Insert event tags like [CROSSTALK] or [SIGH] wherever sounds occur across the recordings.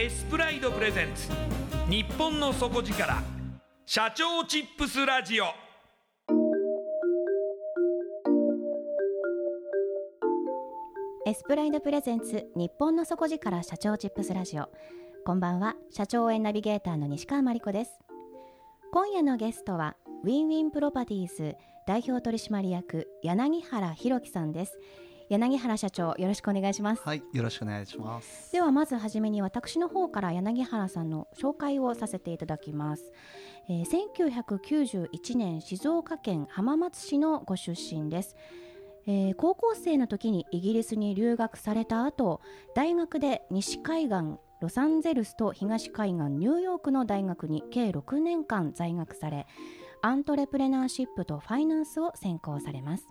エスプライドプレゼンツ。日本の底力。社長チップスラジオ。エスプライドプレゼンツ日本の底力社長チップスラジオ。こんばんは。社長応援ナビゲーターの西川真理子です。今夜のゲストは WIN WIN Properties 代表取締役柳原大輝さんです。柳原社長よろしくお願いします。はいよろしくお願いします。ではまずはじめに私の方から柳原さんの紹介をさせていただきます、えー、1991年静岡県浜松市のご出身です。えー、高校生の時にイギリスに留学された後大学で西海岸ロサンゼルスと東海岸ニューヨークの大学に計6年間在学されアントレプレナーシップとファイナンスを専攻されます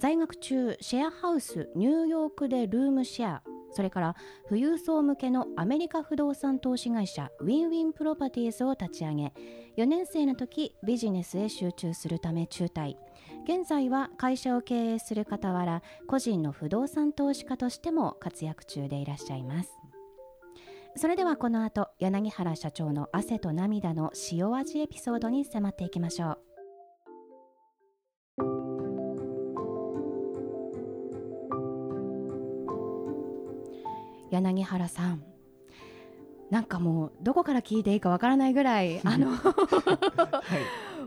在学中シェアハウスニューヨークでルームシェアそれから富裕層向けのアメリカ不動産投資会社ウィンウィンプロパティーズを立ち上げ4年生の時ビジネスへ集中するため中退。現在は会社を経営する傍ら個人の不動産投資家としても活躍中でいらっしゃいます。それではこの後柳原社長の汗と涙の塩味エピソードに迫っていきましょう。柳原さん。なんかもうどこから聞いていいかわからないぐらい [LAUGHS] あの、は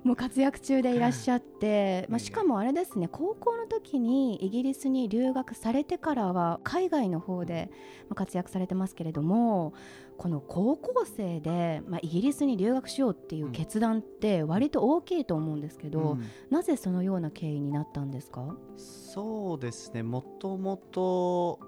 い、[LAUGHS] もう活躍中でいらっしゃって、まあ、しかもあれですね高校の時にイギリスに留学されてからは海外の方で活躍されてますけれどもこの高校生で、まあ、イギリスに留学しようっていう決断って割と大きいと思うんですけど、うん、なぜそのような経緯になったんですか？そうですね。もともと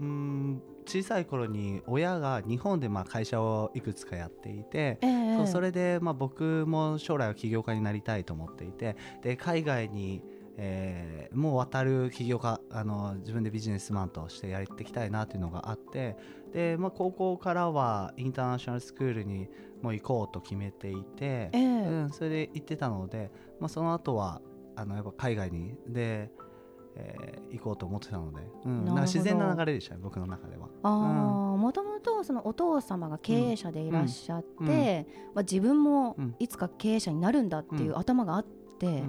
うん小さい頃に親が日本でまあ会社をいくつかやっていて、えー、そうそれでまあ僕も将来は起業家になりたいと思っていてで海外に、えー、もう渡る起業家あの自分でビジネスマンとしてやっていきたいなというのがあってで、まあ、高校からはインターナショナルスクールにもう行こうと決めていて、えー、うん、それで行ってたので、まあ、その後はあのやっぱ海外に。でえー、行こうと思ってたので、うん、な自然な流れでしたね僕の中では。もともとそのお父様が経営者でいらっしゃって、うん。うん、まあ、自分もいつか経営者になるんだっていう頭があって、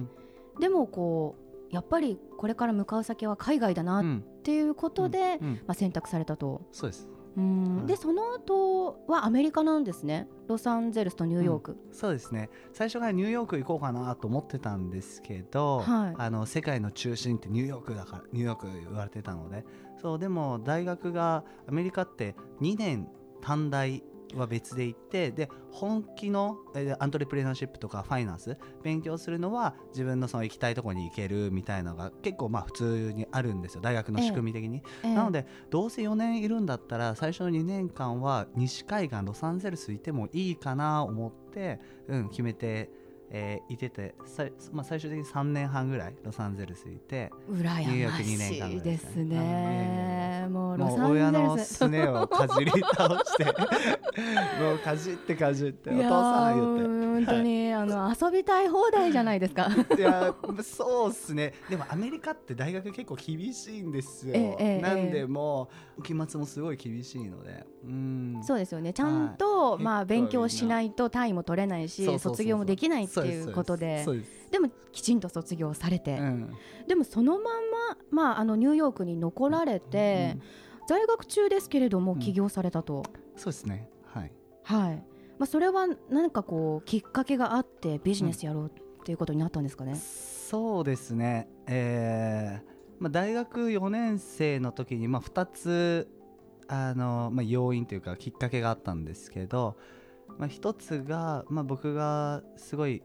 でもこうやっぱりこれから向かう先は海外だなっていうことで、まあ、選択されたと。そうですうん。でその後はアメリカなんですね。ロサンゼルスとニューヨーク、うん、そうですね。最初からニューヨーク行こうかなと思ってたんですけど、はい、あの世界の中心ってニューヨークだからニューヨーク言われてたので。そうでも大学がアメリカって2年短大は別で行ってで本気のアントレプレナーシップとかファイナンス勉強するのは自分のその行きたいところに行けるみたいなのが結構まあ普通にあるんですよ。大学の仕組み的に、ええ、なのでどうせ4年いるんだったら最初の2年間は西海岸ロサンゼルスいてもいいかな思って、うん、決めてえー、いててさ、まあ、最終的に3年半ぐらいロサンゼルスいてニューヨーク2年間ですね。もうロサンゼルス。親のすねをかじり倒して [LAUGHS] もうかじってかじってお父さん言って。本当に、はい、あの遊びたい放題じゃないですか。いやそうっすね。でもアメリカって大学結構厳しいんですよ、ええ、なんでもう期末もすごい厳しいので。うん。そうですよね。ちゃんと、はい、まあ勉強しないと単位も取れないし卒業もできないっていうことで。でもきちんと卒業されて、うん、でもそのまま、まあ、あのニューヨークに残られて、うん、在学中ですけれども起業されたと、そうですね。はい、はい。まあ、それは何かこうきっかけがあってビジネスやろうっていうことになったんですかね、そうですね、えーまあ、大学4年生の時にまあ2つあの、まあ、要因というかきっかけがあったんですけど、まあ、一つが、まあ、僕がすごい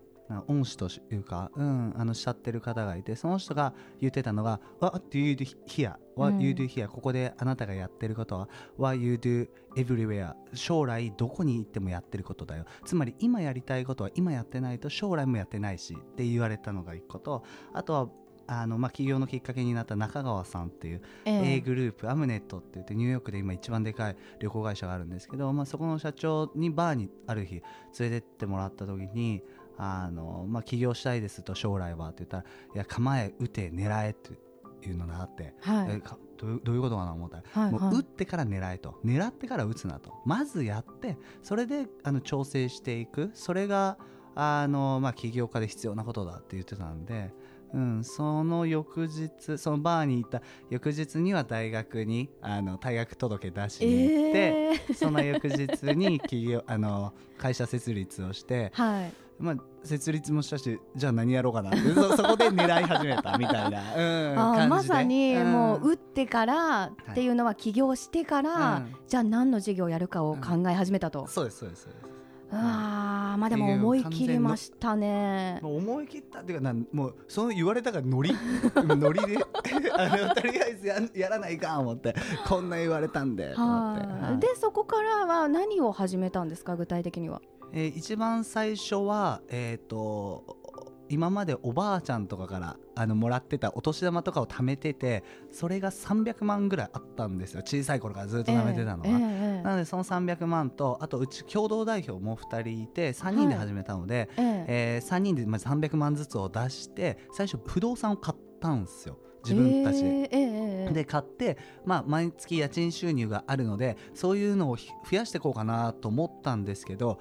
恩師というか、うん、あのしちゃってる方がいてその人が言ってたのが「What do you do here? What you do here?、ここであなたがやってることは What you do everywhere 将来どこに行ってもやってることだよつまり今やりたいことは今やってないと将来もやってないしって言われたのが一個とあとはあのまあ、起業のきっかけになった中川さんっていう A グループ、えー、アムネットって言ってニューヨークで今一番でかい旅行会社があるんですけど、まあ、そこの社長にバーにある日連れてってもらった時にあの、まあ、起業したいですと将来はって言ったらいや構え打て狙えっていうのがあって、はい、えどうどういうことかな思ったら、はいはい、もう打ってから狙えと。狙ってから打つなと。まずやってそれであの調整していく。それがあの、まあ、起業家で必要なことだって言ってたんで。うん、その翌日そのバーに行った翌日には大学にあの退学届出しに行って、えー、その翌日に企業あの会社設立をして、はい、まあ、設立もしたしじゃあ何やろうかなって。そ [LAUGHS] そこで狙い始めたみたいな、うん、あまさに、もう打ってからっていうのは起業してから、はい、じゃあ何の事業をやるかを考え始めたと。そうですそうですそうです。あまあでも思い切りましたね。思い切ったっていうかなもうその言われたがノリ。[LAUGHS] ノリで。[LAUGHS] あのとりあえずややらないかん思ってこんな言われたんではでそこからは何を始めたんですか？具体的には。えー、一番最初はえっ、ー、と今までおばあちゃんとかからあのもらってたお年玉とかを貯めててそれが300万ぐらいあったんですよ。小さい頃からずっと貯めてたのは、えーえー、なのでその300万とあとうち共同代表も2人いて3人で始めたので、はい、ええー、3人でまず300万ずつを出して最初不動産を買ったんですよ。自分たちで。えー、で買って、まあ、毎月家賃収入があるのでそういうのを増やしていこうかなと思ったんですけど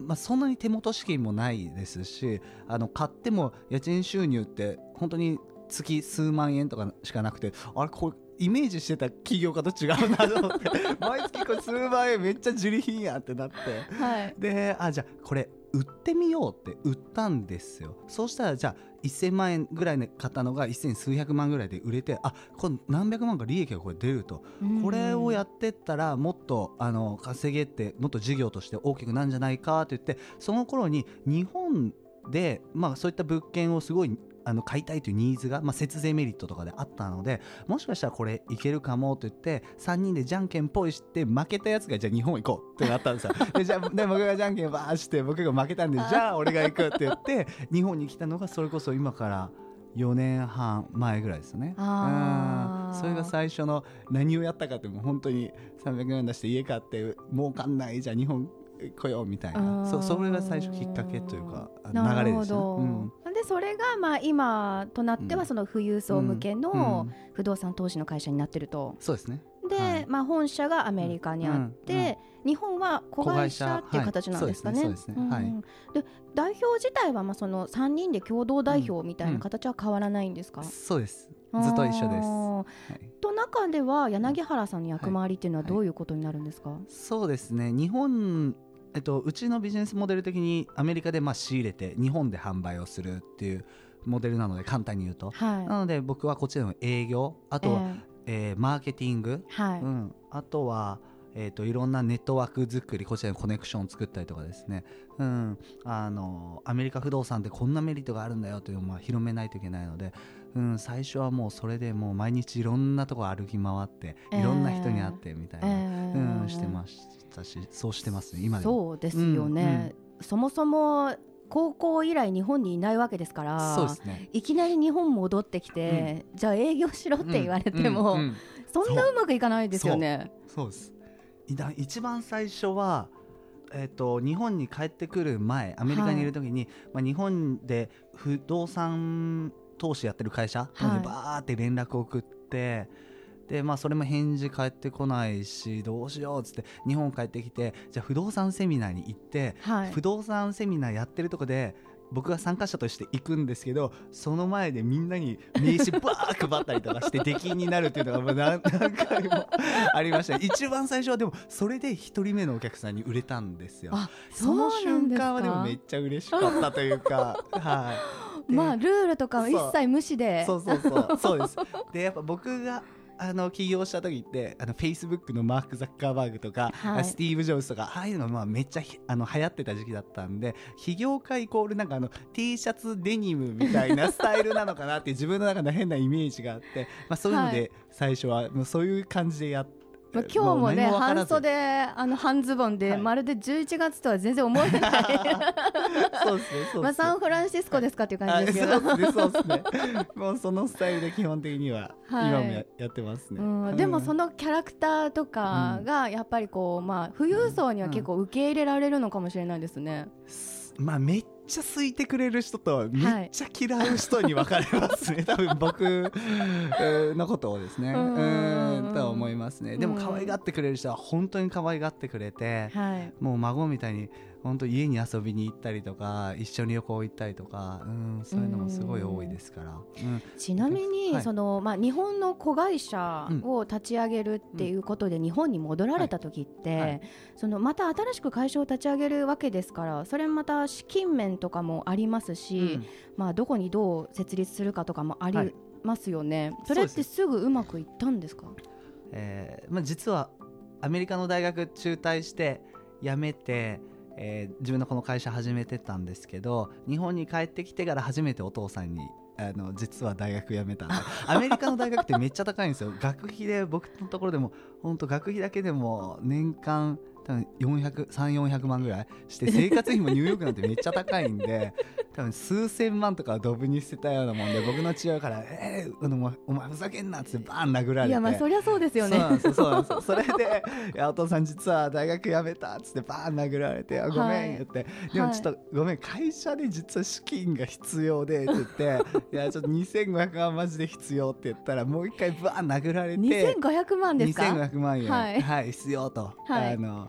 まあ、そんなに手元資金もないですしあの買っても家賃収入って本当に月数万円とかしかなくてあれこれイメージしてた企業家と違うなと思って [LAUGHS] 毎月これ数万円めっちゃ自利品やってなって、はい、であじゃあこれ売ってみようって売ったんですよ。そうしたらじゃあ1000万円ぐらいで買ったのが1000数百万ぐらいで売れてあこれ何百万か利益がこれ出ると、これをやってったらもっとあの稼げってもっと事業として大きくなるんじゃないかと言ってその頃に日本で、まあ、そういった物件をすごいあの買いたいというニーズが、まあ、節税メリットとかであったのでもしかしたらこれいけるかもと言って3人でじゃんけんぽいして負けたやつがじゃあ日本行こうってなったんですよ。[LAUGHS] でじゃあで僕がじゃんけんばーして僕が負けたんでじゃあ俺が行くって言って日本に来たのがそれこそ今から4年半前ぐらいですね。うん。それが最初の何をやったかってもう本当に300万出して家買って儲かんないじゃあ日本来ようみたいな。そそれが最初きっかけというか流れでした、ね、うん、でそれがまあ今となってはその富裕層向けの不動産投資の会社になってると、そうですね。で、まあ、本社がアメリカにあって、日本は子会社っていう形なんですかね。で代表自体はまあその3人で共同代表みたいな形は変わらないんですか、そうです。ずっと一緒です、と中では柳原さんの役回りっていうのははいどういうことになるんですか、そうですね。日本えっと、うちのビジネスモデル的にアメリカでまあ仕入れて日本で販売をするっていうモデルなので簡単に言うと、はい。なので僕はこっちでの営業あとは、え。えーマーケティング、ーはい、うん、あとは、えー、といろんなネットワーク作りこちらでコネクションを作ったりとかですね、うん、あのアメリカ不動産でこんなメリットがあるんだよというのをまあ広めないといけないので、うん、最初はもうそれでもう毎日いろんなところ歩き回ってえー。いろんな人に会ってみたいな、えー。うん、してましたしそうしてますね今でも。そうですよね、そもそも高校以来日本にいないわけですからそうですね。いきなり日本戻ってきて、じゃあ営業しろって言われても、うんうんうん。そんなうまくいかないですよね。そうです一番最初は、えー、と日本に帰ってくる前アメリカにいる時に、まあ、日本で不動産投資やってる会社はい。にバーって連絡を送って、でまあ、それも返事返ってこないしどうしようっつって日本帰ってきてじゃあ不動産セミナーに行って、はい。不動産セミナーやってるとこで僕が参加者として行くんですけどその前でみんなに名刺バー配ったりとかして出禁になるっていうのがもう何何回もありました。一番最初はでもそれで1人目のお客さんに売れたんですよ。あそのそうなんですか？瞬間はでもめっちゃ嬉しかったというかはい。[LAUGHS] でまあルールとかは一切無視で。そうそうそう。そうです。でやっぱ僕があの起業した時ってあの Facebook のマーク・ザッカーバーグとか、はいスティーブ・ジョブズとかああいうのがまあめっちゃひあの流行ってた時期だったんで起業家イコールなんかあの T シャツデニムみたいなスタイルなのかなって自分の中の変なイメージがあって、まあ、そういうのはで最初はもうそういう感じでやって。まあ、今日もね半袖あの半ズボンで、はい。まるで11月とは全然思えない。[LAUGHS] そうですねね。まあサンフランシスコですかっていう感じですけど、あそうですねね。もうそのスタイルで基本的にははい。今もや,、やってますね、うん、でもそののキャラクターとかがやっぱりこう、まあ、富裕層には結構受け入れられるのかもしれないですね。まあめっちゃ好いてくれる人とめっちゃ嫌う人に分かれますね、[LAUGHS] 多分僕えーのことをですね。ううんとは思いますね。でもうん可愛がってくれる人は本当に可愛がってくれてはい、もう孫みたいに本当家に遊びに行ったりとか一緒に旅行行ったりとかうんそういうのもすごい多いですから、うん。ちなみに、はい。そのまあ、日本の子会社を立ち上げるっていうことで日本に戻られた時って、はい。はい。そのまた新しく会社を立ち上げるわけですからそれまた資金面とかもありますし、うん。まあ、どこにどう設立するかとかもありはいますよね、それってすぐうまくいったんですか？えーまあ、実はアメリカの大学中退して辞めて、えー自分のこの会社始めてたんですけど日本に帰ってきてから初めてお父さんにあの実は大学辞めた [LAUGHS] アメリカの大学ってめっちゃ高いんですよ。学費で僕のところでも本当学費だけでも年間多分400300万ぐらいして生活費もニューヨークなんてめっちゃ高いんで [LAUGHS] 多分数千万とかはドブに捨てたようなもんで僕の父親から「えー、あのお前ふざけんな」っつってバーン殴られて。いやまあそりゃそうですよね。そうそうそれでいや「お父さん実は大学辞めた」っつってバーン殴られて「あごはい。めん」言って、でもちょっと、ごめん会社で実は資金が必要で」って言って「[LAUGHS] いやちょっと2500万マジで必要」って言ったらもう一回バーン殴られて2500万ですか？2500万円。ははいい、必要と、はい。あの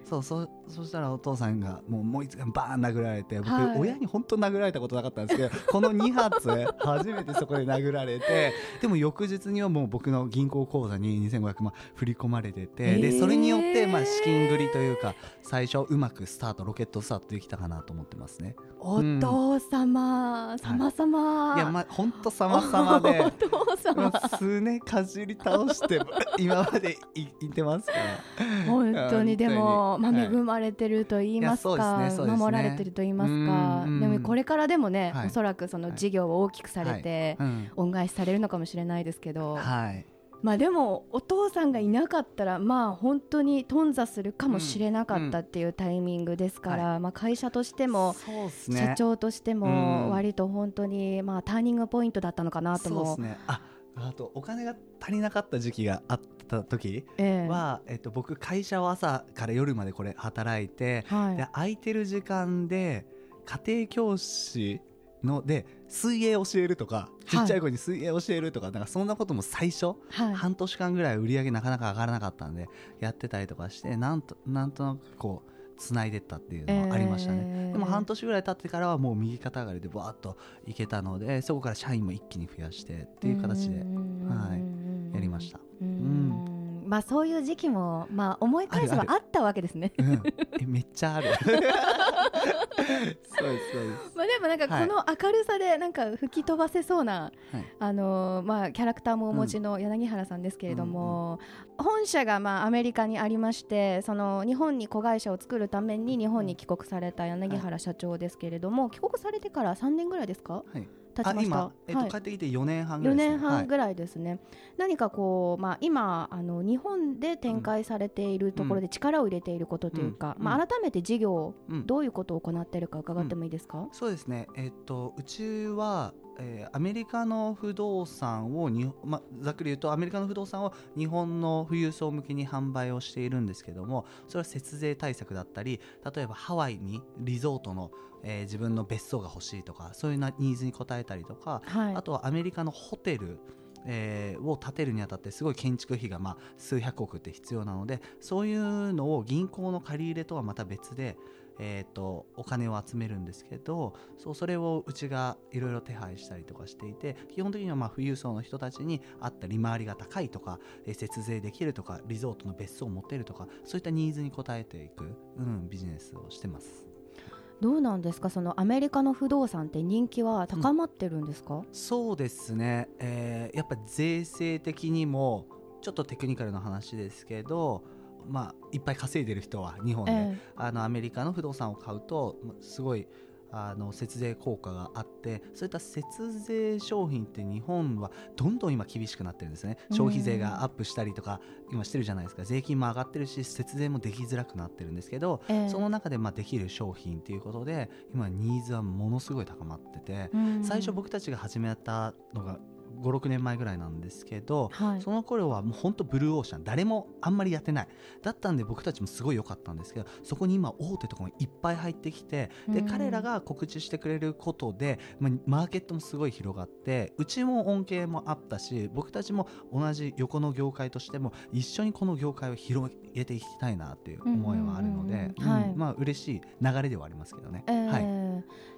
そうそうそしたらお父さんがもうもう一回バーン殴られて僕、はい。親に本当殴られたことなかったんですけど [LAUGHS] この2発初めてそこで殴られてでも翌日にはもう僕の銀行口座に2500万振り込まれてて、えー。でそれによってまあ資金繰りというか最初うまくスタートロケットスタートできたかなと思ってますね。お父様、様様、い。やまあ本当様々で [LAUGHS] お父様。数年かじり倒して今までいいってますから。本当にでも、まあ、はい恵まれてると言いますか、そうですねすね。守られてると言いますか。うんうんでもこれからでもね、はい。おそらくその事業を大きくされて、うん。恩返しされるのかもしれないですけど、はい。まあでもお父さんがいなかったらまあ本当に頓挫するかもしれなかったっていうタイミングですから、まあ会社としても社長としてうん。も割と本当にまあターニングポイントだったのかなとそうもですねああとお金が足りなかった時期があった時ええ。は、えっと、僕会社を朝から夜までこれ働いて、はい。で空いてる時間で家庭教師ので水泳教えるとかちっちゃい子に水泳教えるとか,、なんかそんなことも最初、はい。半年間ぐらい売り上げなかなか上がらなかったんでやってたりとかしてなんとなんとなくこうつないでったっていうのはありましたね、えーでも半年ぐらい経ってからはもう右肩上がりでバーッといけたのでそこから社員も一気に増やしてっていう形ではいやりました。うんまあそういう時期もまあ思い返せばあるああったわけですね。うん、えめっちゃある。[LAUGHS] そうですそうです。まあでもなんかはい。この明るさでなんか吹き飛ばせそうな、はい。あのーまあキャラクターもお持ちの柳原さんですけれども、本社がまあアメリカにありましてその日本に子会社を作るために日本に帰国された柳原社長ですけれども、帰国されてから3年ぐらいですか？はい経ちました。えっとはい。帰ってきて4年半ぐら4いです、ね、年半はいぐらいですね、何かこう、まあ、今あの日本で展開されているところで力を入れていることというか、うん。まあ、改めて事業、うん。どういうことを行っているか伺ってもいいですか、そうですね、えっと、うちは、えーアメリカの不動産をに、ま、ざっくり言うとアメリカの不動産を日本の富裕層向けに販売をしているんですけどもそれは節税対策だったり例えばハワイにリゾートの、えー自分の別荘が欲しいとかそういうなニーズに応えたりとかはいあとはアメリカのホテルえーを建てるにあたってすごい建築費がまあ数百億って必要なのでそういうのを銀行の借り入れとはまた別で、えー、とお金を集めるんですけどそうそれをうちがいろいろ手配したりとかしていて基本的にはまあ富裕層の人たちに合った利回りが高いとか、えー節税できるとかリゾートの別荘を持てるとかそういったニーズに応えていく、うん、ビジネスをしてます。どうなんですか？そのアメリカの不動産って人気は高まってるんですか、そうですね、えーやっぱ税制的にもちょっとテクニカルな話ですけど、まあ、いっぱい稼いでる人は日本で、えあのアメリカの不動産を買うとますごいあの節税効果があってそういった節税商品って日本はどんどん今厳しくなってるんですね。消費税がアップしたりとか今してるじゃないですか。税金も上がってるし節税もできづらくなってるんですけどええ。その中でまあできる商品っていうことで今ニーズはものすごい高まっててうん。最初僕たちが始めたのが56年前ぐらいなんですけど、はい。その頃はもう本当ブルーオーシャン誰もあんまりやってない。だったんで僕たちもすごい良かったんですけどそこに今大手とかもいっぱい入ってきてでうん。彼らが告知してくれることで、まあ、マーケットもすごい広がってうちも恩恵もあったし僕たちも同じ横の業界としても一緒にこの業界を広げていきたいなっていう思いはあるのでうんうんうんはいうん。まあ嬉しい流れではありますけどね。えーはい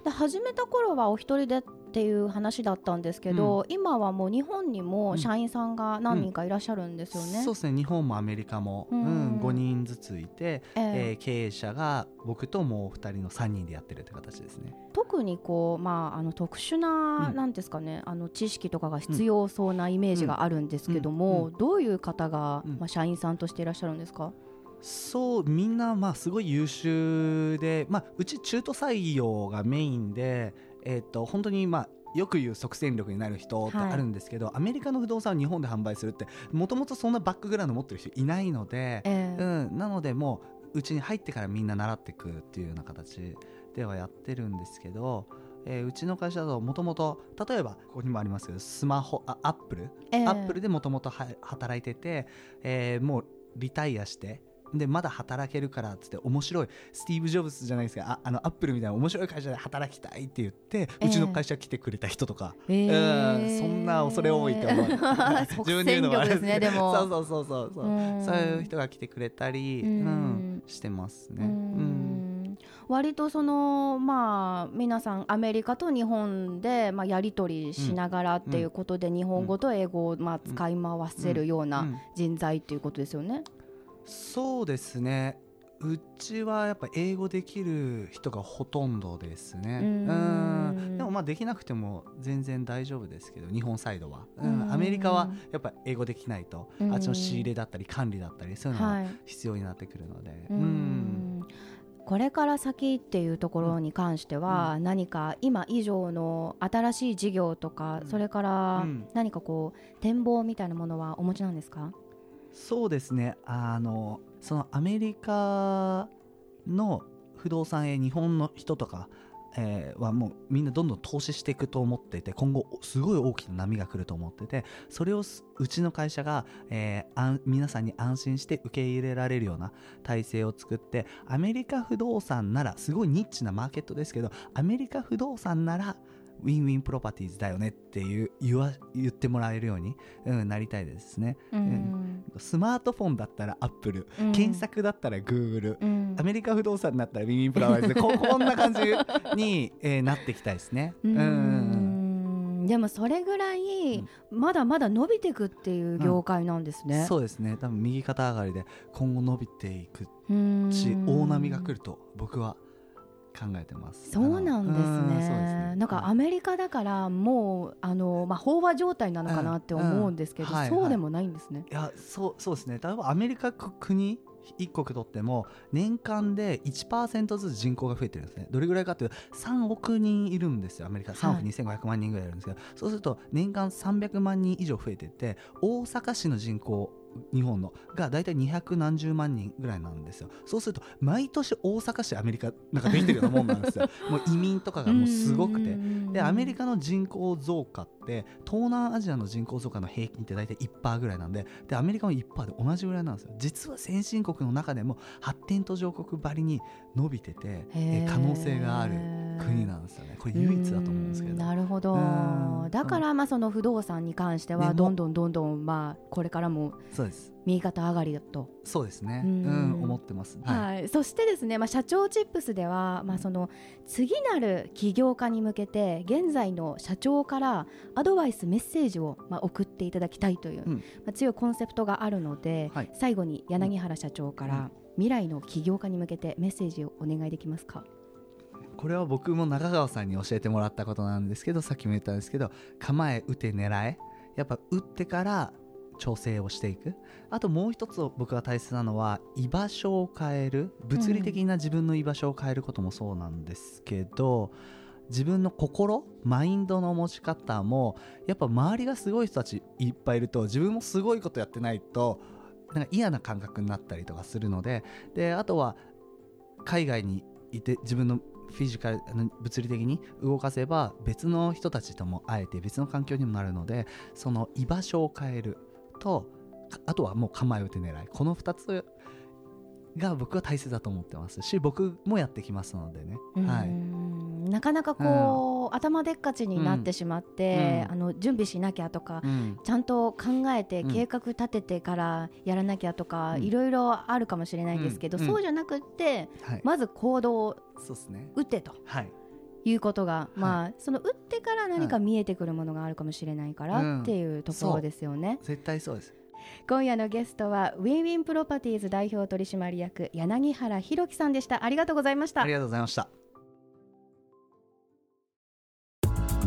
で始めた頃はお一人でっていう話だったんですけど、今はもう日本にも社員さんが何人かいらっしゃるんですよね。そうですね日本もアメリカも、ううんん5人ずついて、ええ。ーー経営者が僕ともう2人の3人でやってるって形ですね。特にこう、まあ、あの特殊な、うんなんですかねあの知識とかが必要そうなイメージがあるんですけども、うん。どういう方が、うん。まあ、社員さんとしていらっしゃるんですか、そうみんなまあすごい優秀で、まあ、うち中途採用がメインで、えー、と本当にまあよく言う即戦力になる人ってはいあるんですけど、アメリカの不動産を日本で販売するってもともとそんなバックグラウンド持ってる人いないので、えーうん、なのでもううちに入ってからみんな習っていくっていうような形ではやってるんですけど、えーうちの会社だともともと例えばここにもありますけどスマホあアップル、え。ーアップルでもともと働いてて、えーもうリタイアしてでまだ働けるからっつって面白いスティーブ・ジョブズじゃないですか。ああのアップルみたいな面白い会社で働きたいって言って、えーうちの会社来てくれた人とか、えうんそんな恐れ多いって思う。[LAUGHS] 即戦力ですね [LAUGHS] でも。そうそうそうそうそう。うん。そういう人が来てくれたり、ううんんしてますね。ううん。ん割とそのまあ皆さんアメリカと日本で、まあ、やり取りしながらっていうことで、日本語と英語を、まあ、使い回せるよううなん。人材っていうことですよね。そうですね。うちはやっぱ英語できる人がほとんどですね。うん。うん。でもまあできなくても全然大丈夫ですけど日本サイドは、うん。うん。アメリカはやっぱ英語できないと、うん。あっちの仕入れだったり管理だったりそういうのがはい。必要になってくるので、ううん。ん。これから先っていうところに関しては、何か今以上の新しい事業とか、うん。それからうん。何かこう展望みたいなものはお持ちなんですか、そうですね。あのそのアメリカの不動産へ日本の人とか、えーはもうみんなどんどん投資していくと思っていて今後すごい大きな波が来ると思っててそれをうちの会社が、えーあ皆さんに安心して受け入れられるような体制を作ってアメリカ不動産ならすごいニッチなマーケットですけどアメリカ不動産ならウィンウィンプロパティーズだよねっていう言わ言ってもらえるように、うん、なりたいですね、うん。スマートフォンだったらアップル、うん。検索だったらグーグル、うん。アメリカ不動産だったらウィンウィンプロパティーズ。ここんな感じに、えーなっていきたいですね。ううん。ん。でもそれぐらいまだまだ伸びていくっていう業界なんですね。そうですね。多分右肩上がりで今後伸びていくうん。し大波が来ると僕は考えてます。そうなんですね。そうですね。なんかアメリカだからもうあのまあ飽和状態なのかなって思うんですけど、うんうん。はいそうでもないんですね。いやそうそうですね。例えばアメリカ国一国とっても年間で1%ずつ人口が増えてるんですね。どれぐらいかというと3億人いるんですよアメリカ。3億はい2500万人ぐらいいるんですけど、そうすると年間300万人以上増えてて大阪市の人口日本のが大体200何十万人ぐらいなんですよ。そうすると毎年大阪市アメリカなんかできてるようなもんなんですよ。[LAUGHS] もう移民とかがもうすごくて。でアメリカの人口増加って東南アジアの人口増加の平均って大体1%ぐらいなんででアメリカも1%で同じぐらいなんですよ。実は先進国の中でも発展途上国ばりに伸びててえ可能性がある国なんですよね。これ唯一だと思うんですけうんどなるほど。うん。だからまあその不動産に関してはどんどんどんどんまあこれからもそうです。右肩上がりだと。そうですね。ううんん思ってます。はい。はい、そしてですね、まあ、社長チップスでは、まあ、その次なる起業家に向けて現在の社長からアドバイスメッセージを、まあ、送っていただきたいという、うん。まあ、強いコンセプトがあるので、はい。最後に柳原社長から未来の起業家に向けてメッセージをお願いできますか？これは僕も中川さんに教えてもらったことなんですけどさっきも言ったんですけど構え打て狙え。やっぱ打ってから調整をしていく。あともう一つ僕が大切なのは居場所を変える。物理的な自分の居場所を変えることもそうなんですけど、自分の心マインドの持ち方もやっぱ周りがすごい人たちいっぱいいると自分もすごいことやってないとなんか嫌な感覚になったりとかするのでであとは海外にいて自分のフィジカル物理的に動かせば別の人たちとも会えて別の環境にもなるのでその居場所を変えるとかあとはもう構え打て狙い。この2つが僕は大切だと思ってますし僕もやってきますのでね、はうい、んなかなかこう、頭でっかちになってしまって、うん。あの準備しなきゃとか、うん。ちゃんと考えてうん計画立ててからやらなきゃとか、うん。いろいろあるかもしれないですけど、うん。そうじゃなくってはい。まず行動を打ってとはい。いうことが、まあその打ってから何か見えてくるものがあるかもしれないからうん。っていうところですよね。絶対そうです。今夜のゲストはウィンウィンプロパティーズ代表取締役柳原大輝さんでした。ありがとうございました。あり。がとうございました